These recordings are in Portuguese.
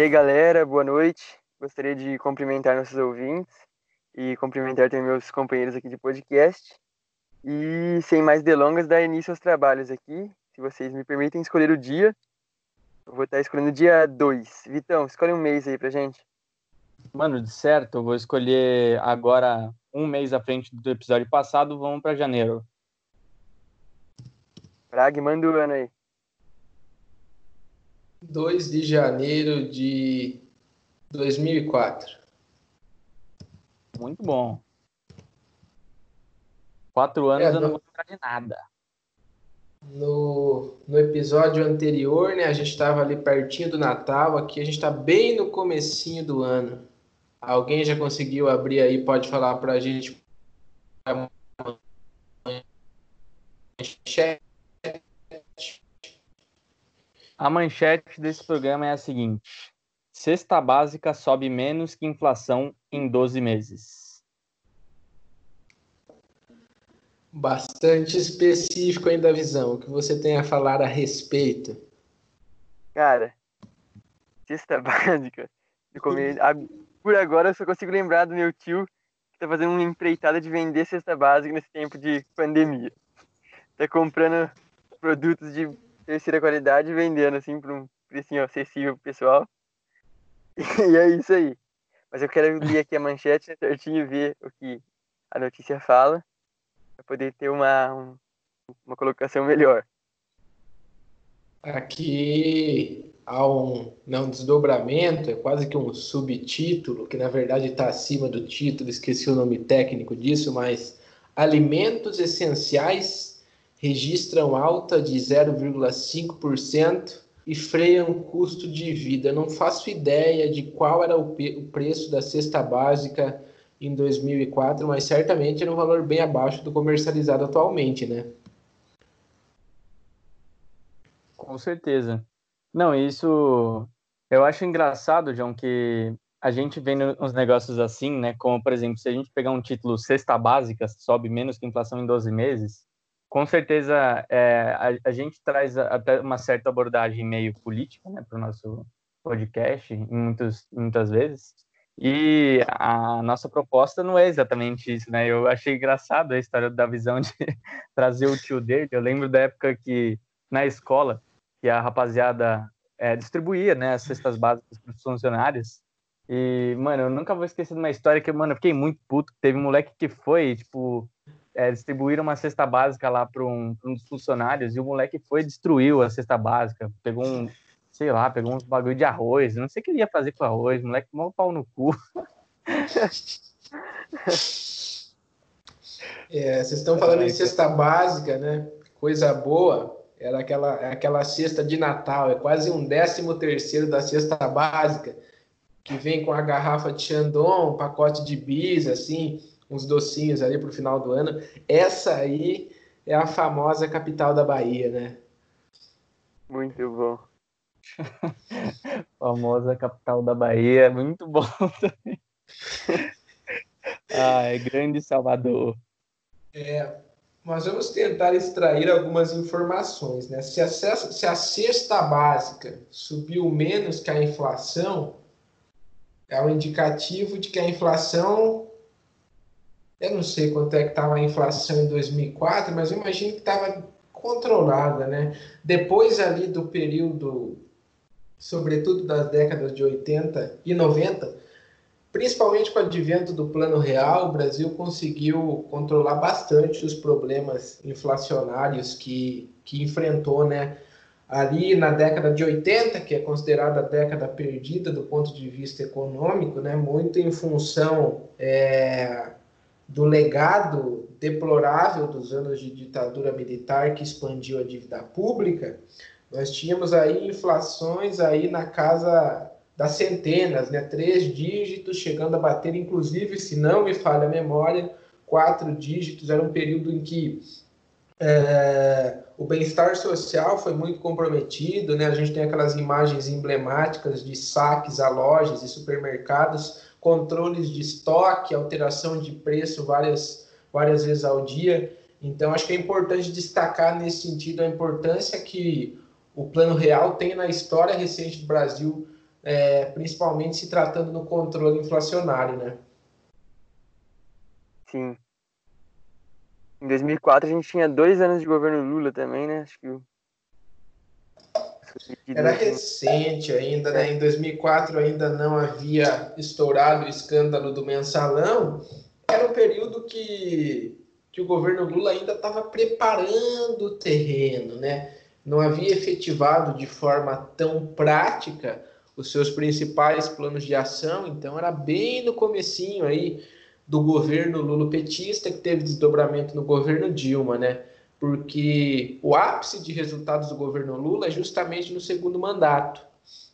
E aí, galera, boa noite. Gostaria de cumprimentar nossos ouvintes e cumprimentar também meus companheiros aqui de podcast. E sem mais delongas, dar início aos trabalhos aqui. Se vocês me permitem escolher o dia, eu vou estar escolhendo dia 2. Vitão, escolhe um mês aí pra gente. Mano, de certo, eu vou escolher agora um mês à frente do episódio passado, vamos para janeiro. Prag, manda o ano aí. 2 de janeiro de 2004. Muito bom. Quatro anos é, eu não vou lembrar de nada. No, no episódio anterior, né, a gente estava ali pertinho do Natal, aqui a gente está bem no comecinho do ano. Alguém já conseguiu abrir aí, pode falar para a gente a manchete desse programa é a seguinte: Cesta básica sobe menos que inflação em 12 meses. Bastante específico ainda a visão. O que você tem a falar a respeito? Cara, cesta básica. Por agora eu só consigo lembrar do meu tio que tá fazendo uma empreitada de vender cesta básica nesse tempo de pandemia. Tá comprando produtos de terceira qualidade vendendo assim por um precinho acessível pro pessoal. E é isso aí. Mas eu quero ler aqui a manchete certinho e ver o que a notícia fala para poder ter uma, um, uma colocação melhor. Aqui há um, não, um desdobramento, é quase que um subtítulo, que na verdade está acima do título, esqueci o nome técnico disso, mas alimentos essenciais registram alta de 0,5% e freiam o custo de vida. Não faço ideia de qual era o, o preço da cesta básica em 2004, mas certamente era um valor bem abaixo do comercializado atualmente, né? Com certeza. Não, isso eu acho engraçado, João, que a gente vendo uns negócios assim, né? Como, por exemplo, se a gente pegar um título Cesta Básica, sobe menos que inflação em 12 meses, com certeza é, a, a, gente traz até uma certa abordagem meio política né, para o nosso podcast, muitos, muitas vezes. E a nossa proposta não é exatamente isso, né? Eu achei engraçado a história da visão de trazer o tio dele. Eu lembro da época que, na escola, que a rapaziada é, distribuía né, as cestas básicas para os funcionários. E, mano, eu nunca vou esquecer de uma história que, mano, eu fiquei muito puto. Teve um moleque que foi, tipo, é, distribuíram uma cesta básica lá para um, um, dos funcionários e o moleque foi e destruiu a cesta básica, pegou um, sei lá, pegou uns bagulho de arroz, não sei o que ele ia fazer com arroz, o moleque tomou pau no cu. É, vocês estão falando em cesta básica, né? Coisa boa. Era aquela, aquela cesta de Natal, é quase um décimo terceiro da cesta básica, que vem com a garrafa de Chandon, um pacote de bis, assim, uns docinhos ali para o final do ano. Essa aí é a famosa capital da Bahia, né? Muito bom. famosa capital da Bahia, muito bom também. Ai, grande Salvador. É, nós vamos tentar extrair algumas informações, né? Se a, se a cesta básica subiu menos que a inflação, é um indicativo de que a inflação eu não sei quanto é que estava a inflação em 2004, mas eu imagino que estava controlada, né? Depois ali do período, sobretudo das décadas de 80 e 90, principalmente com o advento do Plano Real, o Brasil conseguiu controlar bastante os problemas inflacionários que, que enfrentou, né? Ali na década de 80, que é considerada a década perdida do ponto de vista econômico, né? Muito em função é, do legado deplorável dos anos de ditadura militar que expandiu a dívida pública, nós tínhamos aí inflações aí na casa das centenas, né? Três dígitos, chegando a bater, inclusive, se não me falha a memória, quatro dígitos. Era um período em que é, o bem-estar social foi muito comprometido, né? A gente tem aquelas imagens emblemáticas de saques a lojas e supermercados controles de estoque, alteração de preço várias, várias vezes ao dia. Então, acho que é importante destacar nesse sentido a importância que o Plano Real tem na história recente do Brasil é, principalmente se tratando no controle inflacionário, né? Sim. Em 2004 a gente tinha dois anos de governo Lula também, né? Acho que era recente ainda, né? Em 2004 ainda não havia estourado o escândalo do mensalão. Era um período que, que o governo Lula ainda estava preparando o terreno, né? Não havia efetivado de forma tão prática os seus principais planos de ação, então era bem no comecinho aí do governo Lula petista que teve desdobramento no governo Dilma, né? Porque o ápice de resultados do governo Lula é justamente no segundo mandato.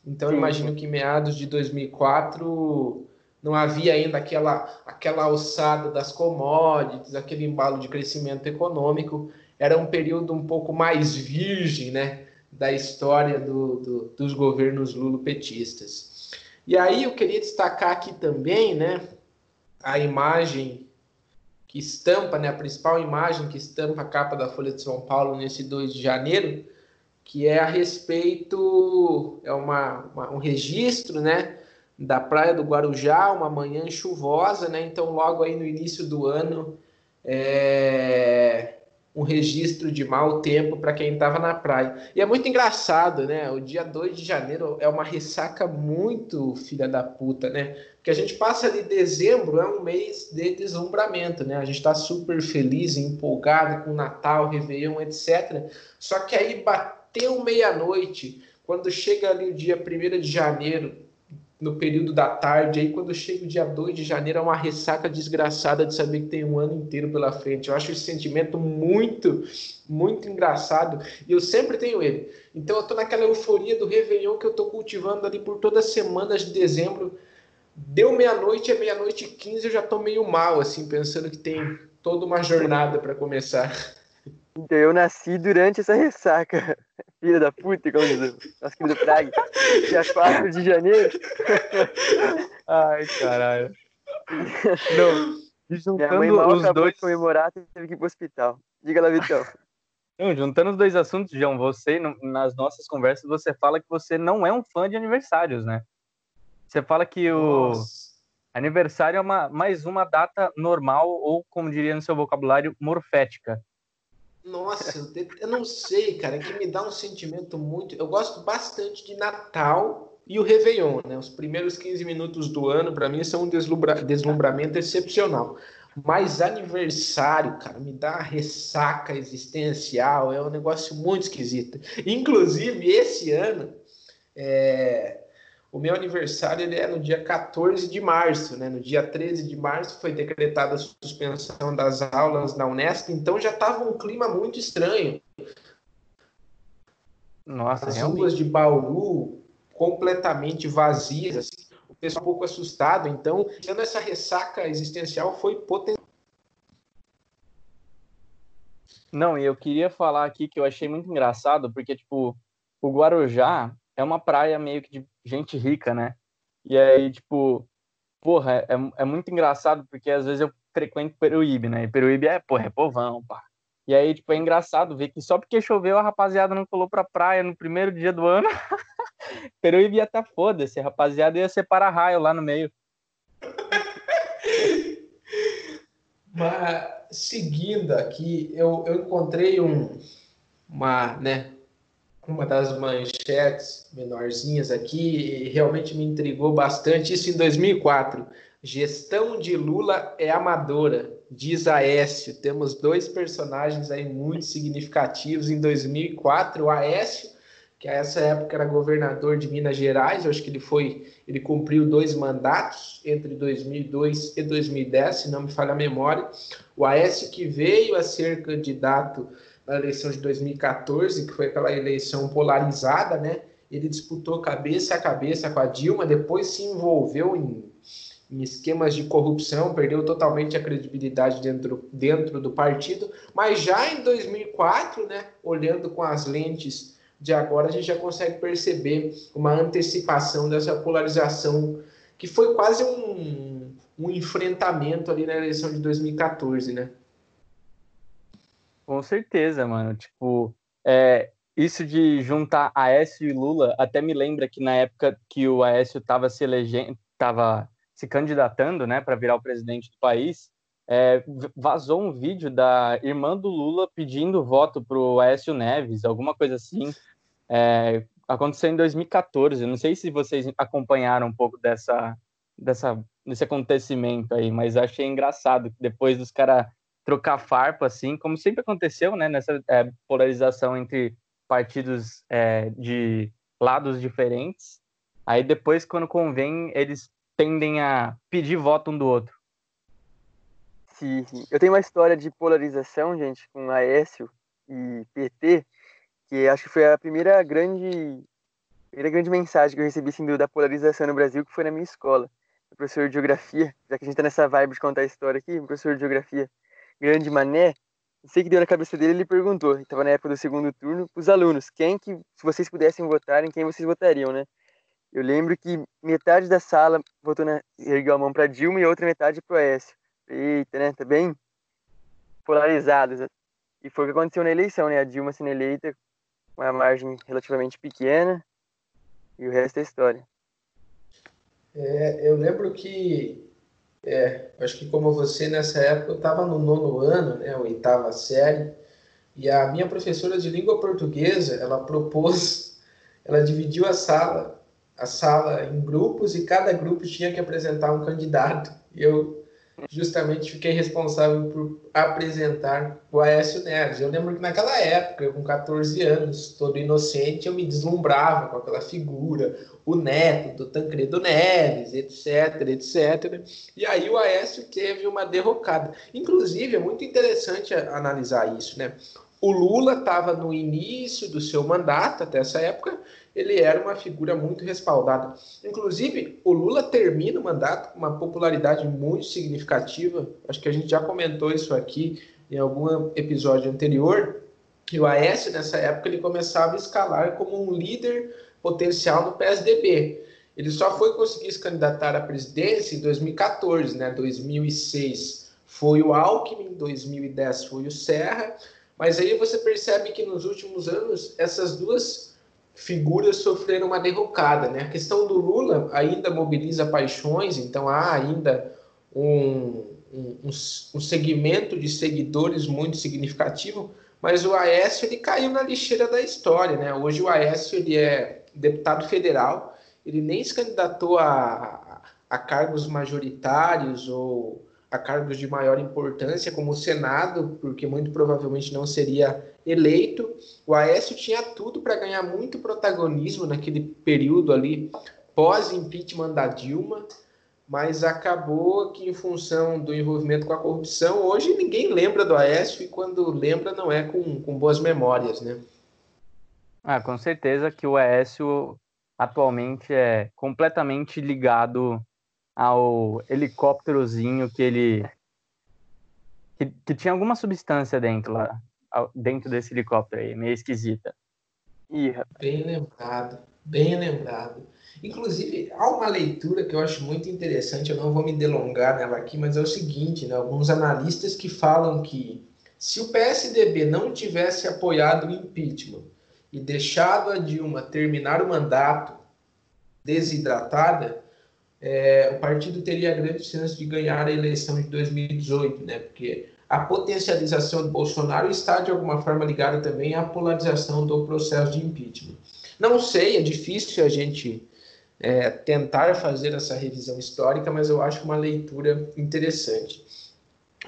Então, Sim. imagino que em meados de 2004 não havia ainda aquela, aquela alçada das commodities, aquele embalo de crescimento econômico. Era um período um pouco mais virgem né, da história do, do, dos governos lulopetistas. E aí eu queria destacar aqui também né, a imagem que estampa, né, a principal imagem que estampa a capa da Folha de São Paulo nesse 2 de janeiro, que é a respeito, é uma, uma, um registro, né, da praia do Guarujá, uma manhã chuvosa, né, então logo aí no início do ano, é, um registro de mau tempo para quem estava na praia. E é muito engraçado, né? O dia 2 de janeiro é uma ressaca muito filha da puta, né? Porque a gente passa ali dezembro, é um mês de deslumbramento, né? A gente está super feliz, empolgado com Natal, Réveillon, etc. Só que aí bateu meia-noite, quando chega ali o dia 1 de janeiro, no período da tarde, aí quando chega o dia 2 de janeiro é uma ressaca desgraçada de saber que tem um ano inteiro pela frente. Eu acho esse sentimento muito, muito engraçado e eu sempre tenho ele. Então eu tô naquela euforia do Réveillon que eu tô cultivando ali por todas as semanas de dezembro. Deu meia-noite, é meia-noite e 15, eu já tô meio mal, assim, pensando que tem toda uma jornada para começar. Então eu nasci durante essa ressaca. Filha da puta, como diz o nosso querido Prague. Dia 4 de janeiro. Ai, caralho. Não, juntando Minha mãe mal os dois... de comemorar, teve que ir pro hospital. Diga lá, Vitão. Não, juntando os dois assuntos, João, você, nas nossas conversas, você fala que você não é um fã de aniversários, né? Você fala que o Nossa. aniversário é uma, mais uma data normal, ou, como diria no seu vocabulário, morfética. Nossa, eu não sei, cara, que me dá um sentimento muito. Eu gosto bastante de Natal e o Réveillon, né? Os primeiros 15 minutos do ano, para mim, são um deslumbra... deslumbramento excepcional. Mas aniversário, cara, me dá ressaca existencial, é um negócio muito esquisito. Inclusive, esse ano, é... O meu aniversário ele é no dia 14 de março, né? No dia 13 de março foi decretada a suspensão das aulas na Unesp, então já estava um clima muito estranho. Nossa, As ruas de Bauru completamente vazias, assim, o pessoal um pouco assustado, então, tendo essa ressaca existencial foi potencial. Não, e eu queria falar aqui que eu achei muito engraçado, porque, tipo, o Guarujá é uma praia meio que de gente rica, né? E aí, tipo, porra, é, é muito engraçado porque às vezes eu frequento Peruíbe, né? E Peruíbe é, porra, é povão, pá. E aí, tipo, é engraçado ver que só porque choveu a rapaziada não colou pra praia no primeiro dia do ano. Peruíbe ia estar tá foda-se, a rapaziada ia separar raio lá no meio. Mas, seguindo aqui, eu, eu encontrei um, uma, né, uma das manchetes menorzinhas aqui e realmente me intrigou bastante. Isso em 2004. Gestão de Lula é amadora, diz Aécio. Temos dois personagens aí muito significativos em 2004. O Aécio, que a essa época era governador de Minas Gerais, eu acho que ele foi, ele cumpriu dois mandatos entre 2002 e 2010, se não me falha a memória. O Aécio que veio a ser candidato na eleição de 2014, que foi aquela eleição polarizada, né? Ele disputou cabeça a cabeça com a Dilma, depois se envolveu em, em esquemas de corrupção, perdeu totalmente a credibilidade dentro, dentro do partido, mas já em 2004, né, olhando com as lentes de agora, a gente já consegue perceber uma antecipação dessa polarização, que foi quase um, um enfrentamento ali na eleição de 2014, né? Com certeza, mano. Tipo, é, isso de juntar Aécio e Lula até me lembra que na época que o Aécio estava se elegendo, estava se candidatando, né, para virar o presidente do país, é, vazou um vídeo da irmã do Lula pedindo voto para o Aécio Neves, alguma coisa assim. É, aconteceu em 2014. Eu não sei se vocês acompanharam um pouco dessa, dessa, desse acontecimento aí, mas achei engraçado que depois dos caras trocar farpa, assim, como sempre aconteceu, né, nessa é, polarização entre partidos é, de lados diferentes. Aí depois, quando convém, eles tendem a pedir voto um do outro. Sim, eu tenho uma história de polarização, gente, com Aécio e PT, que acho que foi a primeira grande, primeira grande mensagem que eu recebi assim, da polarização no Brasil, que foi na minha escola. O professor de geografia, já que a gente tá nessa vibe de contar a história aqui, o professor de geografia, grande mané, não sei que deu na cabeça dele, ele perguntou, estava na época do segundo turno, os alunos, quem que, se vocês pudessem votar, em quem vocês votariam, né? Eu lembro que metade da sala votou na, ergueu a mão para Dilma e a outra metade para o Aécio. Eita, né? Tá bem polarizados. E foi o que aconteceu na eleição, né? A Dilma sendo eleita com uma margem relativamente pequena e o resto é história. É, eu lembro que é, acho que como você, nessa época, eu estava no nono ano, né, oitava série, e a minha professora de língua portuguesa, ela propôs, ela dividiu a sala, a sala em grupos, e cada grupo tinha que apresentar um candidato. E eu justamente fiquei responsável por apresentar o Aécio Neves. Eu lembro que naquela época, com 14 anos, todo inocente, eu me deslumbrava com aquela figura, o neto do Tancredo Neves, etc, etc. E aí o Aécio teve uma derrocada. Inclusive, é muito interessante analisar isso, né? O Lula estava no início do seu mandato, até essa época, ele era uma figura muito respaldada. Inclusive, o Lula termina o mandato com uma popularidade muito significativa. Acho que a gente já comentou isso aqui em algum episódio anterior. Que o Aécio, nessa época, ele começava a escalar como um líder potencial no PSDB. Ele só foi conseguir se candidatar à presidência em 2014, né? 2006 foi o Alckmin, 2010 foi o Serra. Mas aí você percebe que nos últimos anos essas duas figuras sofreram uma derrocada. Né? A questão do Lula ainda mobiliza paixões, então há ainda um, um, um segmento de seguidores muito significativo, mas o Aécio ele caiu na lixeira da história. Né? Hoje o Aécio ele é deputado federal, ele nem se candidatou a, a cargos majoritários ou a cargos de maior importância, como o Senado, porque muito provavelmente não seria eleito. O Aécio tinha tudo para ganhar muito protagonismo naquele período ali pós-impeachment da Dilma, mas acabou que, em função do envolvimento com a corrupção, hoje ninguém lembra do Aécio e quando lembra não é com, com boas memórias, né? Ah, com certeza que o Aécio atualmente é completamente ligado ao helicópterozinho que ele que, que tinha alguma substância dentro lá, dentro desse helicóptero aí, meio esquisita. Ih, bem lembrado, bem lembrado. Inclusive, há uma leitura que eu acho muito interessante, eu não vou me delongar nela aqui, mas é o seguinte, né? Alguns analistas que falam que se o PSDB não tivesse apoiado o impeachment e deixado a Dilma terminar o mandato desidratada, é, o partido teria grande chance de ganhar a eleição de 2018, né? Porque a potencialização do Bolsonaro está de alguma forma ligada também à polarização do processo de impeachment. Não sei, é difícil a gente é, tentar fazer essa revisão histórica, mas eu acho uma leitura interessante.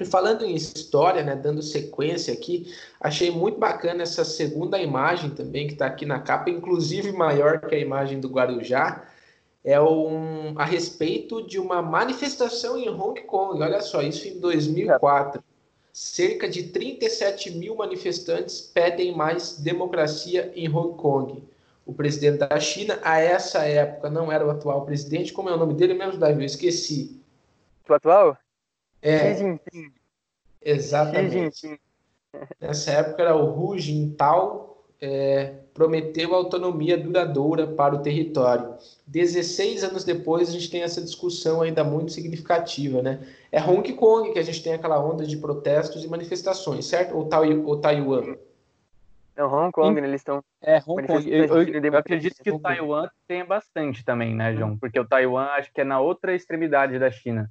E falando em história, né, dando sequência aqui, achei muito bacana essa segunda imagem também que está aqui na capa, inclusive maior que a imagem do Guarujá, é um, a respeito de uma manifestação em Hong Kong. Olha só, isso em 2004. Cerca de 37 mil manifestantes pedem mais democracia em Hong Kong. O presidente da China, a essa época, não era o atual presidente. Como é o nome dele mesmo, Davi? Eu esqueci. O atual? É. Xi Jinping. Exatamente. Xi Jinping. Nessa época era o Hu Jintao, é, prometeu autonomia duradoura para o território. 16 anos depois, a gente tem essa discussão ainda muito significativa, né? É Hong Kong que a gente tem aquela onda de protestos e manifestações, certo? Ou, Tai ou Taiwan? Não, Hong Kong, né, eles estão. É, Hong Kong. Eu, eu, eu acredito que o Taiwan tenha bastante também, né, João? Porque o Taiwan acho que é na outra extremidade da China.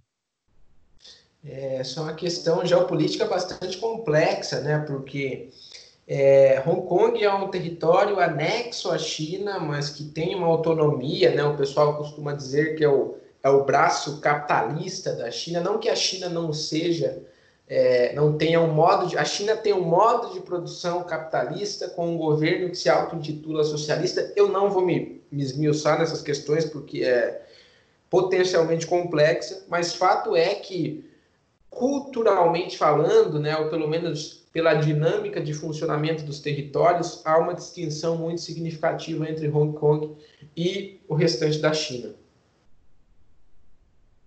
É, essa é uma questão geopolítica bastante complexa, né? Porque é, Hong Kong é um território anexo à China, mas que tem uma autonomia, né? O pessoal costuma dizer que é o, é o braço capitalista da China. Não que a China não seja é, não tenha um modo de. A China tem um modo de produção capitalista com um governo que se auto-intitula socialista. Eu não vou me, me esmiuçar nessas questões porque é potencialmente complexa, mas fato é que, culturalmente falando, né, ou pelo menos pela dinâmica de funcionamento dos territórios, há uma distinção muito significativa entre Hong Kong e o restante da China.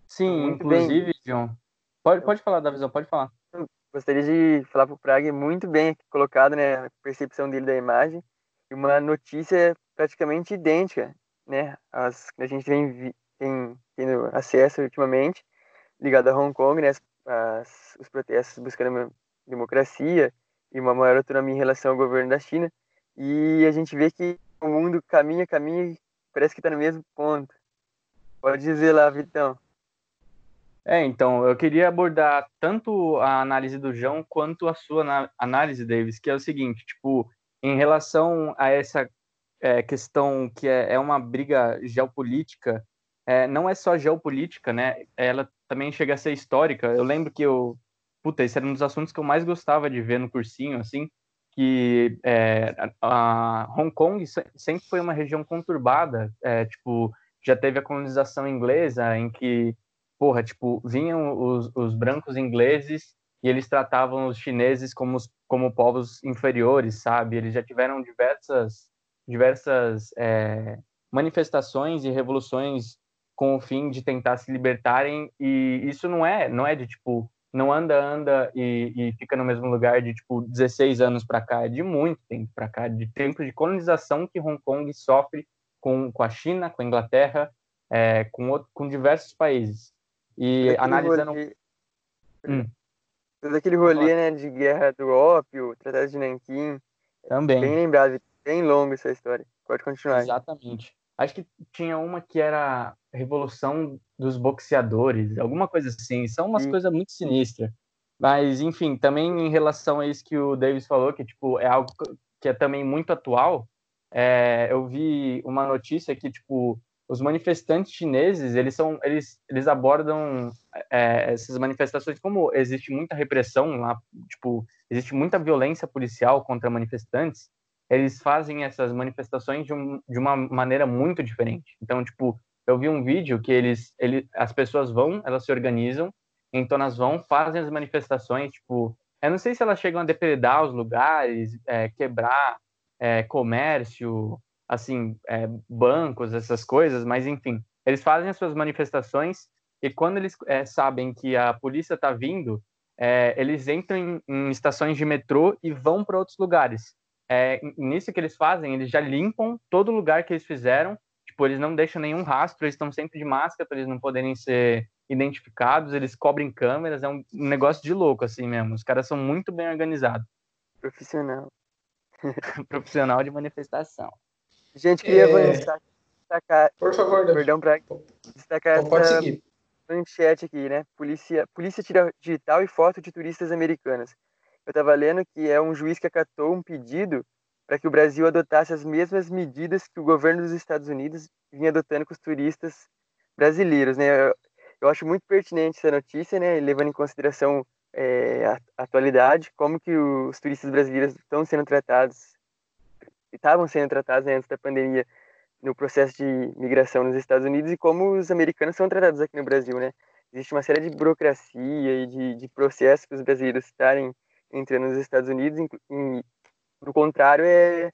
Sim, muito inclusive, bem. John, Pode, pode falar, Davizão, pode falar. Gostaria de falar para o Praga, muito bem colocado, né, a percepção dele da imagem, e uma notícia praticamente idêntica, né, às que a gente vem tem, tendo acesso ultimamente, ligada a Hong Kong, né, as, as, os protestos buscando democracia e uma maior autonomia em relação ao governo da China, e a gente vê que o mundo caminha, caminha e parece que está no mesmo ponto. Pode dizer lá, Vitão. É, então, eu queria abordar tanto a análise do João quanto a sua análise, Davis, que é o seguinte, tipo, em relação a essa é, questão que é, é, uma briga geopolítica, é, não é só geopolítica, né? Ela também chega a ser histórica. Eu lembro que eu, puta, esse era um dos assuntos que eu mais gostava de ver no cursinho, assim, que é, a Hong Kong sempre foi uma região conturbada, é, tipo, já teve a colonização inglesa, em que porra, tipo, vinham os, os brancos ingleses e eles tratavam os chineses como, como povos inferiores, sabe? Eles já tiveram diversas, diversas é, manifestações e revoluções com o fim de tentar se libertarem e isso não é, não é de tipo, não anda, anda e, e fica no mesmo lugar de tipo 16 anos para cá, é de muito tempo para cá, de tempo de colonização que Hong Kong sofre com, com a China, com a Inglaterra, é, com, outro, com diversos países. E analisando. Rolê... Hum. Todo aquele rolê né, de guerra do ópio, Tratado de Nanquim. Também. Bem lembrado, bem longa essa história. Pode continuar. Exatamente. Acho que tinha uma que era Revolução dos Boxeadores, alguma coisa assim. São umas coisas muito sinistras. Mas, enfim, também em relação a isso que o Davis falou, que tipo, é algo que é também muito atual, é, eu vi uma notícia que, tipo, os manifestantes chineses eles são eles eles abordam é, essas manifestações como existe muita repressão lá tipo existe muita violência policial contra manifestantes eles fazem essas manifestações de, um, de uma maneira muito diferente então tipo eu vi um vídeo que eles ele, as pessoas vão elas se organizam então elas vão fazem as manifestações tipo eu não sei se elas chegam a depredar os lugares é, quebrar é, comércio assim, é, bancos, essas coisas, mas enfim, eles fazem as suas manifestações e quando eles é, sabem que a polícia está vindo, é, eles entram em, em, estações de metrô e vão para outros lugares. É, nisso que eles fazem, eles já limpam todo lugar que eles fizeram, tipo, eles não deixam nenhum rastro, eles estão sempre de máscara para eles não poderem ser identificados, eles cobrem câmeras, é um negócio de louco assim mesmo. Os caras são muito bem organizados. Profissional. Profissional de manifestação. Gente, queria é... destacar. Por favor. Perdão para destacar Pode essa seguir. manchete aqui, né? Polícia, polícia tira digital e foto de turistas americanas. Eu estava lendo que é um juiz que acatou um pedido para que o Brasil adotasse as mesmas medidas que o governo dos Estados Unidos vinha adotando com os turistas brasileiros, né? Eu, acho muito pertinente essa notícia, né? Levando em consideração é, a atualidade, como que os turistas brasileiros estão sendo tratados estavam sendo tratados né, antes da pandemia no processo de migração nos Estados Unidos e como os americanos são tratados aqui no Brasil, né? Existe uma série de burocracia e de, de processos para os brasileiros estarem entrando nos Estados Unidos. E, do contrário, é,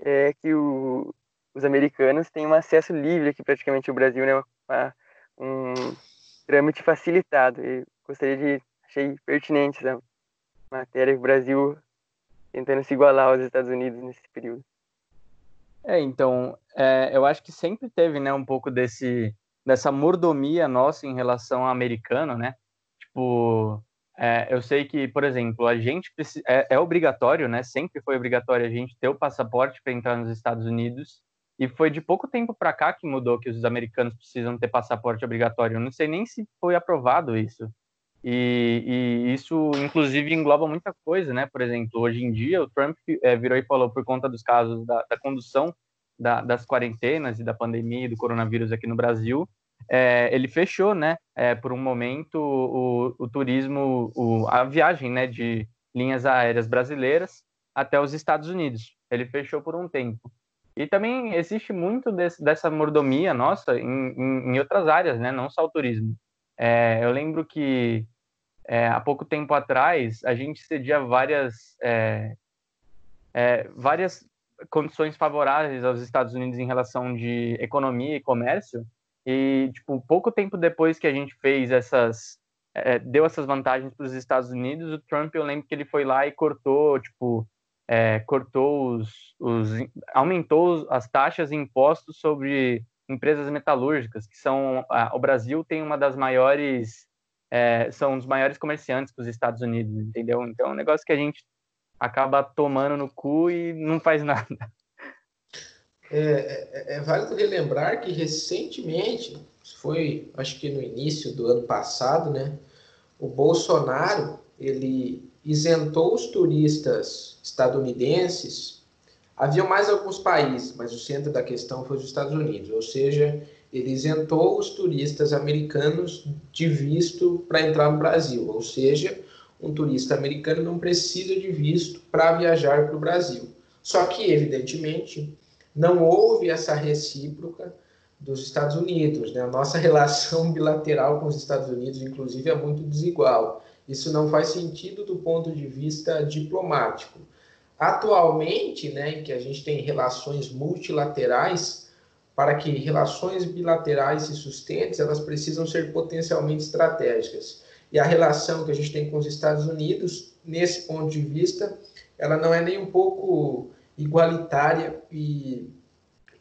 é que o, os americanos têm um acesso livre aqui praticamente ao Brasil, né? Uma, um trâmite facilitado. E gostaria de achei pertinente essa matéria o Brasil tentando se igualar aos Estados Unidos nesse período. É, então, é, eu acho que sempre teve, né, um pouco desse dessa mordomia nossa em relação ao americano, né? Tipo, é, eu sei que, por exemplo, a gente é, é, obrigatório, né? Sempre foi obrigatório a gente ter o passaporte para entrar nos Estados Unidos. E foi de pouco tempo para cá que mudou que os americanos precisam ter passaporte obrigatório. Eu não sei nem se foi aprovado isso. E, e isso, inclusive, engloba muita coisa, né? Por exemplo, hoje em dia, o Trump é, virou e falou por conta dos casos da, da condução da, das quarentenas e da pandemia e do coronavírus aqui no Brasil, é, ele fechou, né, é, por um momento, o, o turismo, o, a viagem, né, de linhas aéreas brasileiras até os Estados Unidos. Ele fechou por um tempo. E também existe muito desse, dessa mordomia nossa em, em, em, outras áreas, né, não só o turismo. É, eu lembro que é, há pouco tempo atrás a gente cedia várias é, é, várias condições favoráveis aos Estados Unidos em relação de economia e comércio e, tipo, pouco tempo depois que a gente fez essas. É, deu essas vantagens para os Estados Unidos, o Trump, eu lembro que ele foi lá e cortou, tipo, é, cortou os, os. aumentou as taxas e impostos sobre empresas metalúrgicas, que são. o Brasil tem uma das maiores. É, são os maiores comerciantes com os Estados Unidos, entendeu? Então é um negócio que a gente acaba tomando no cu e não faz nada. É, é, é, válido relembrar que recentemente, foi acho que no início do ano passado, né, o Bolsonaro ele isentou os turistas estadunidenses. Havia mais alguns países, mas o centro da questão foi os Estados Unidos, ou seja, ele isentou os turistas americanos de visto para entrar no Brasil, ou seja, um turista americano não precisa de visto para viajar para o Brasil. Só que, evidentemente, não houve essa recíproca dos Estados Unidos. Né? A nossa relação bilateral com os Estados Unidos, inclusive, é muito desigual. Isso não faz sentido do ponto de vista diplomático. Atualmente, né, em que a gente tem relações multilaterais, para que relações bilaterais se sustentem, elas precisam ser potencialmente estratégicas. E a relação que a gente tem com os Estados Unidos, nesse ponto de vista, ela não é nem um pouco igualitária e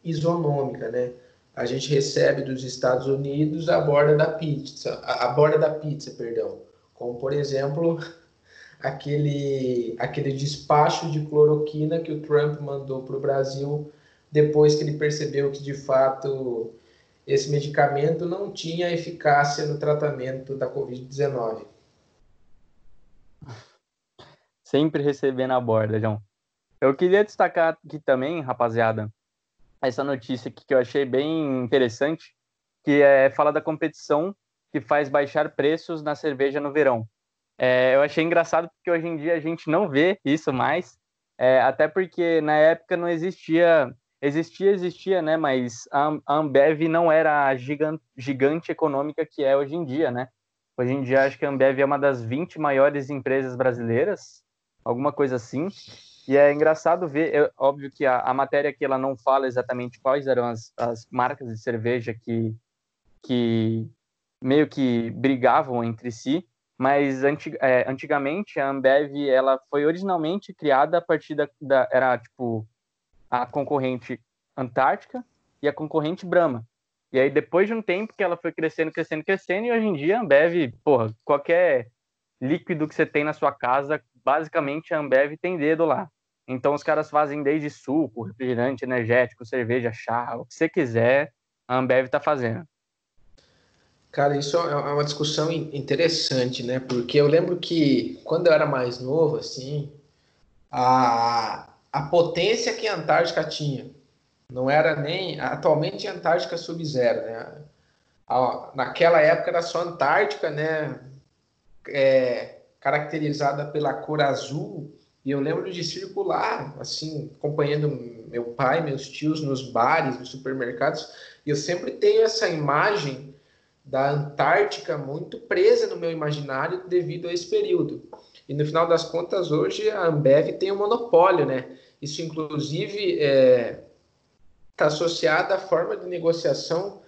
isonômica, né? A gente recebe dos Estados Unidos a borda da pizza, a, borda da pizza, perdão, como por exemplo aquele aquele despacho de cloroquina que o Trump mandou para o Brasil depois que ele percebeu que de fato esse medicamento não tinha eficácia no tratamento da Covid-19. Sempre recebendo a borda, João. Eu queria destacar aqui também, rapaziada, essa notícia aqui que eu achei bem interessante, que é fala da competição que faz baixar preços na cerveja no verão. É, eu achei engraçado porque hoje em dia a gente não vê isso mais, é, até porque na época não existia, existia, existia, né? Mas a, Ambev não era a gigante, gigante econômica que é hoje em dia, né? Hoje em dia acho que a Ambev é uma das 20 maiores empresas brasileiras, alguma coisa assim. E é engraçado ver, é óbvio que a, a matéria aqui ela não fala exatamente quais eram as, as marcas de cerveja que, que meio que brigavam entre si, mas antig, é, antigamente a Ambev ela foi originalmente criada a partir da, da, era tipo a concorrente Antártica e a concorrente Brahma. E aí depois de um tempo que ela foi crescendo, crescendo, crescendo e hoje em dia a Ambev, porra, qualquer líquido que você tem na sua casa basicamente a Ambev tem dedo lá. Então os caras fazem desde suco, refrigerante, energético, cerveja, chá, o que você quiser, a Ambev está fazendo. Cara, isso é uma discussão interessante, né? Porque eu lembro que quando eu era mais novo, assim, a, a potência que a Antártica tinha não era nem. Atualmente a Antártica sub-zero, né? A, naquela época era só Antártica, né? É, caracterizada pela cor azul, e eu lembro de circular, assim, acompanhando meu pai, meus tios nos bares, nos supermercados, e eu sempre tenho essa imagem da Antártica muito presa no meu imaginário devido a esse período. E no final das contas, hoje a Ambev tem um monopólio, né? Isso, inclusive, está é, tá associado à forma de negociação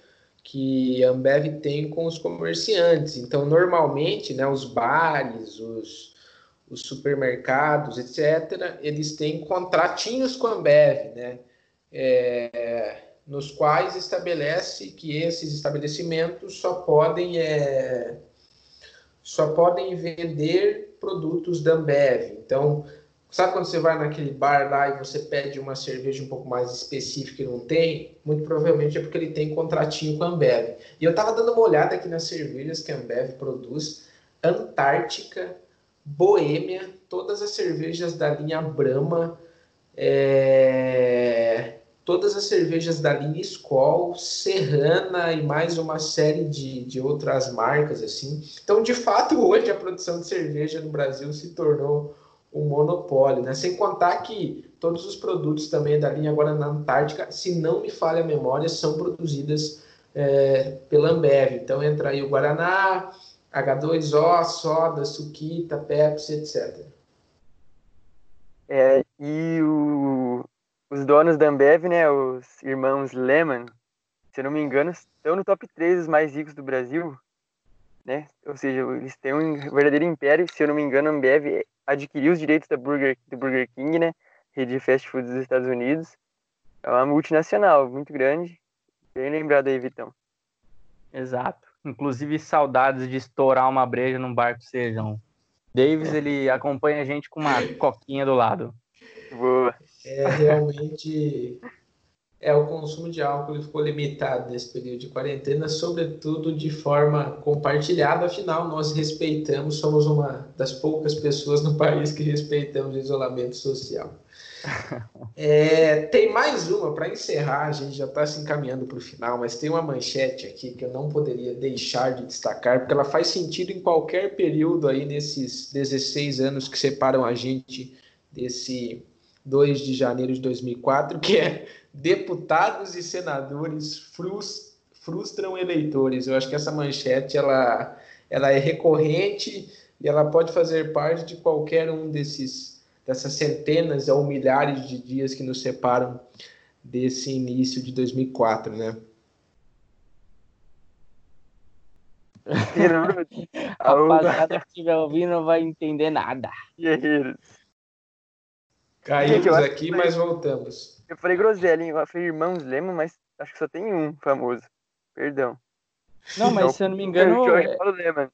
que a Ambev tem com os comerciantes. Então, normalmente, né, os bares, os, os supermercados, etc., eles têm contratinhos com a Ambev, né, é, nos quais estabelece que esses estabelecimentos só podem é, só podem vender produtos da Ambev. Então, sabe quando você vai naquele bar lá e você pede uma cerveja um pouco mais específica e não tem? Muito provavelmente é porque ele tem contratinho com a Ambev. E eu estava dando uma olhada aqui nas cervejas que a Ambev produz. Antártica, Boêmia, todas as cervejas da linha Brahma, é todas as cervejas da linha Skol, Serrana e mais uma série de, de outras marcas assim. Então, de fato, hoje a produção de cerveja no Brasil se tornou um monopólio, né? Sem contar que todos os produtos também da linha agora na Antártica, se não me falha a memória, são produzidas é, pela Ambev. Então entra aí o Guaraná, H2O, soda, suquita, Pepsi, etc. É, e o, os donos da Ambev, né, os irmãos Lehman, se eu não me engano, estão no top 3 dos mais ricos do Brasil, né? Ou seja, eles têm um verdadeiro império. Se eu não me engano, a Ambev adquiriu os direitos da Burger, do Burger King, né? Rede de fast food dos Estados Unidos. É uma multinacional muito grande. Bem lembrado aí, Vitão. Exato. Inclusive, saudades de estourar uma breja num barco sejam. Davis, ele acompanha a gente com uma coquinha do lado. Boa é realmente é o consumo de álcool ficou limitado nesse período de quarentena, sobretudo de forma compartilhada. Afinal, nós respeitamos, somos uma das poucas pessoas no país que respeitamos o isolamento social. É, tem mais uma para encerrar, a gente já está se encaminhando para o final, mas tem uma manchete aqui que eu não poderia deixar de destacar, porque ela faz sentido em qualquer período aí nesses 16 anos que separam a gente desse 2 de janeiro de 2004, que é deputados e senadores frustram eleitores. Eu acho que essa manchete ela, ela é recorrente e ela pode fazer parte de qualquer um desses dessas centenas ou milhares de dias que nos separam desse início de 2004, né? Rapaziada que estiver ouvindo não vai entender nada. Guerreiros. Caímos Gente, aqui, mas voltamos. Eu falei groselha, Eu falei irmãos Lema, mas acho que só tem um famoso. Perdão. Não, mas se eu não me engano. É... Lema.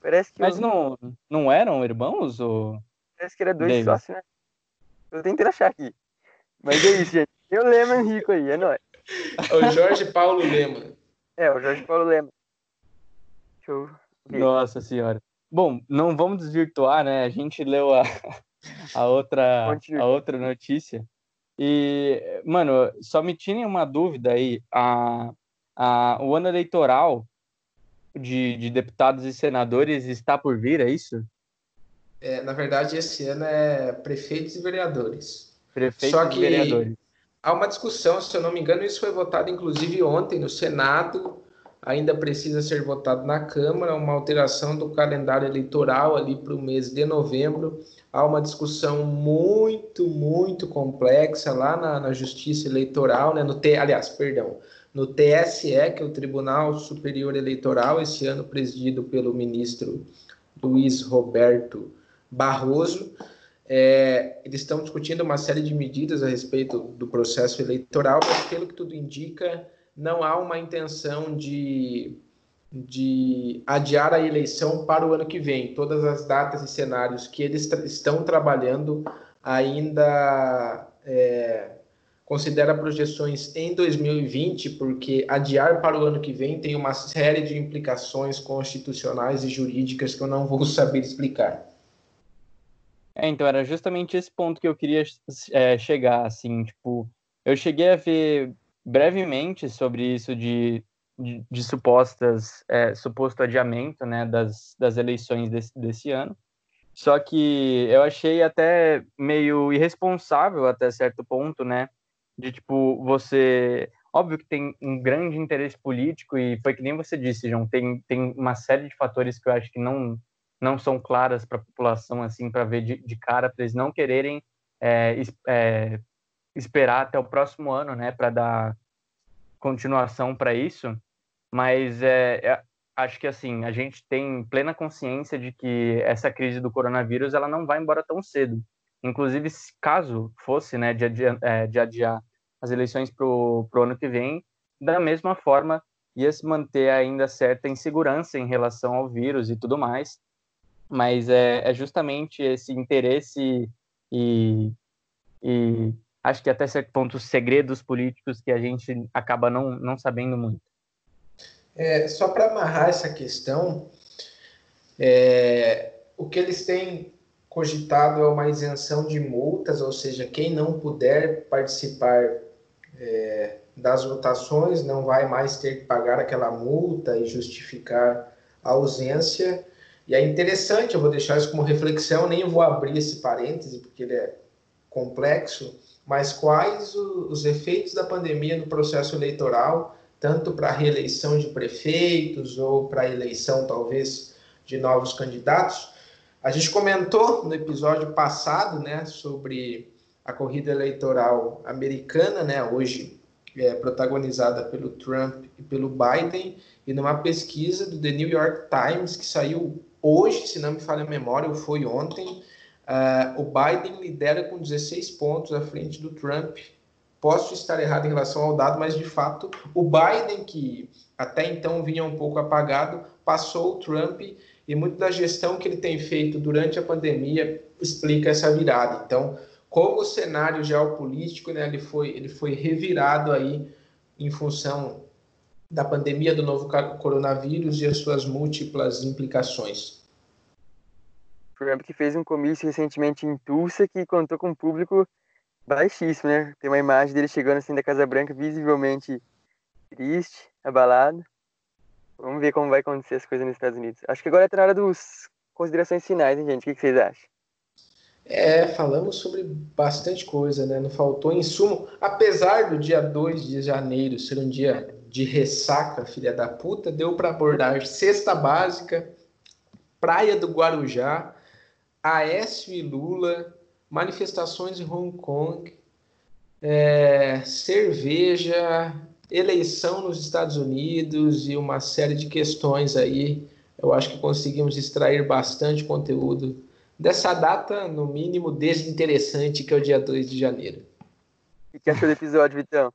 Parece que. Mas eu... não, não eram irmãos? Ou... Parece que era dois Davis. sócios, né? Eu tentei achar aqui. Mas é isso, gente. Tem o Lema rico aí, é nóis. O Jorge Paulo Lema. É, o Jorge Paulo Lema. Show. Nossa senhora. Bom, não vamos desvirtuar, né? A gente leu a, a outra, a outra notícia. E, mano, só me tirem uma dúvida aí. A, a, o ano eleitoral de, de deputados e senadores está por vir, é isso? É, na verdade, esse ano é prefeitos e vereadores. Prefeitos Só que e vereadores. Há uma discussão, se eu não me engano, isso foi votado inclusive ontem no Senado. Ainda precisa ser votado na Câmara uma alteração do calendário eleitoral ali para o mês de novembro há uma discussão muito, muito complexa lá na, na Justiça Eleitoral, né, no T, aliás, perdão, no TSE, que é o Tribunal Superior Eleitoral, esse ano presidido pelo ministro Luiz Roberto Barroso. É, eles estão discutindo uma série de medidas a respeito do processo eleitoral, mas pelo que tudo indica, não há uma intenção de de adiar a eleição para o ano que vem. Todas as datas e cenários que eles tra estão trabalhando ainda é, considera projeções em 2020, porque adiar para o ano que vem tem uma série de implicações constitucionais e jurídicas que eu não vou saber explicar. É, então era justamente esse ponto que eu queria é, chegar, assim, tipo, eu cheguei a ver brevemente sobre isso de de, de supostas é, suposto adiamento né, das, das eleições desse, desse ano. Só que eu achei até meio irresponsável até certo ponto, né? De tipo, você. Óbvio que tem um grande interesse político, e foi que nem você disse, João, tem, tem uma série de fatores que eu acho que não, não são claras para a população, assim, para ver de, de cara, para eles não quererem é, é, esperar até o próximo ano, né, para dar continuação para isso. Mas é, é, acho que assim a gente tem plena consciência de que essa crise do coronavírus ela não vai embora tão cedo. Inclusive, caso fosse né, de, adiar, é, de adiar as eleições para o ano que vem, da mesma forma ia se manter ainda certa insegurança em relação ao vírus e tudo mais, mas é, é justamente esse interesse e, e acho que até certo ponto os segredos políticos que a gente acaba não, não sabendo muito. É, só para amarrar essa questão, é, o que eles têm cogitado é uma isenção de multas, ou seja, quem não puder participar é, das votações não vai mais ter que pagar aquela multa e justificar a ausência. E é interessante, eu vou deixar isso como reflexão, nem vou abrir esse parêntese porque ele é complexo, mas quais os efeitos da pandemia no processo eleitoral, tanto para a reeleição de prefeitos ou para a eleição, talvez, de novos candidatos. A gente comentou no episódio passado né, sobre a corrida eleitoral americana, né, hoje é, protagonizada pelo Trump e pelo Biden, e numa pesquisa do The New York Times, que saiu hoje, se não me falha a memória, ou foi ontem, uh, o Biden lidera com 16 pontos à frente do Trump. Posso estar errado em relação ao dado, mas de fato, o Biden, que até então vinha um pouco apagado, passou o Trump e muito da gestão que ele tem feito durante a pandemia explica essa virada. Então, como o cenário geopolítico, né, ele foi, ele foi revirado aí em função da pandemia do novo coronavírus e as suas múltiplas implicações. Trump que fez um comício recentemente em Tulsa que contou com um público baixíssimo, né? Tem uma imagem dele chegando assim da Casa Branca visivelmente triste, abalado. Vamos ver como vai acontecer as coisas nos Estados Unidos. Acho que agora é na hora dos considerações finais, hein, gente? O que vocês acham? É, falamos sobre bastante coisa, né? Não faltou insumo. Apesar do dia 2 de janeiro ser um dia de ressaca, filha da puta, deu para abordar cesta básica, praia do Guarujá, Aécio e Lula, manifestações em Hong Kong, é, cerveja, eleição nos Estados Unidos e uma série de questões aí. Eu acho que conseguimos extrair bastante conteúdo dessa data, no mínimo, desinteressante, que é o dia 2 de janeiro. O que achou do episódio, Vitão?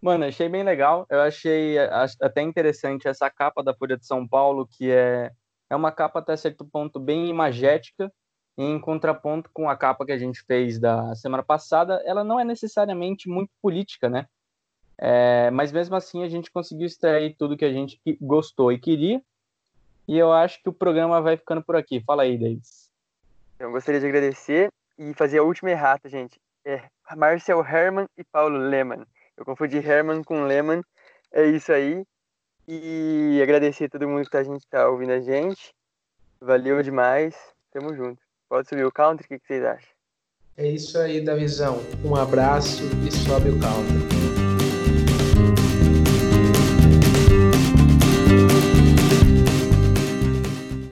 Mano, achei bem legal. Eu achei até interessante essa capa da Folha de São Paulo, que é, é uma capa até certo ponto bem imagética, em contraponto com a capa que a gente fez da semana passada, ela não é necessariamente muito política, né? É, mas mesmo assim a gente conseguiu extrair tudo que a gente gostou e queria. E eu acho que o programa vai ficando por aqui. Fala aí, Davis. Eu gostaria de agradecer e fazer a última errata, gente. É Marcel Herman e Paulo Lehmann. Eu confundi Herman com Lehmann. É isso aí. E agradecer a todo mundo que a gente tá ouvindo a gente. Valeu demais. Tamo junto. Pode subir o counter, o que, que vocês acham? É isso aí, Davizão. Um abraço e sobe o counter.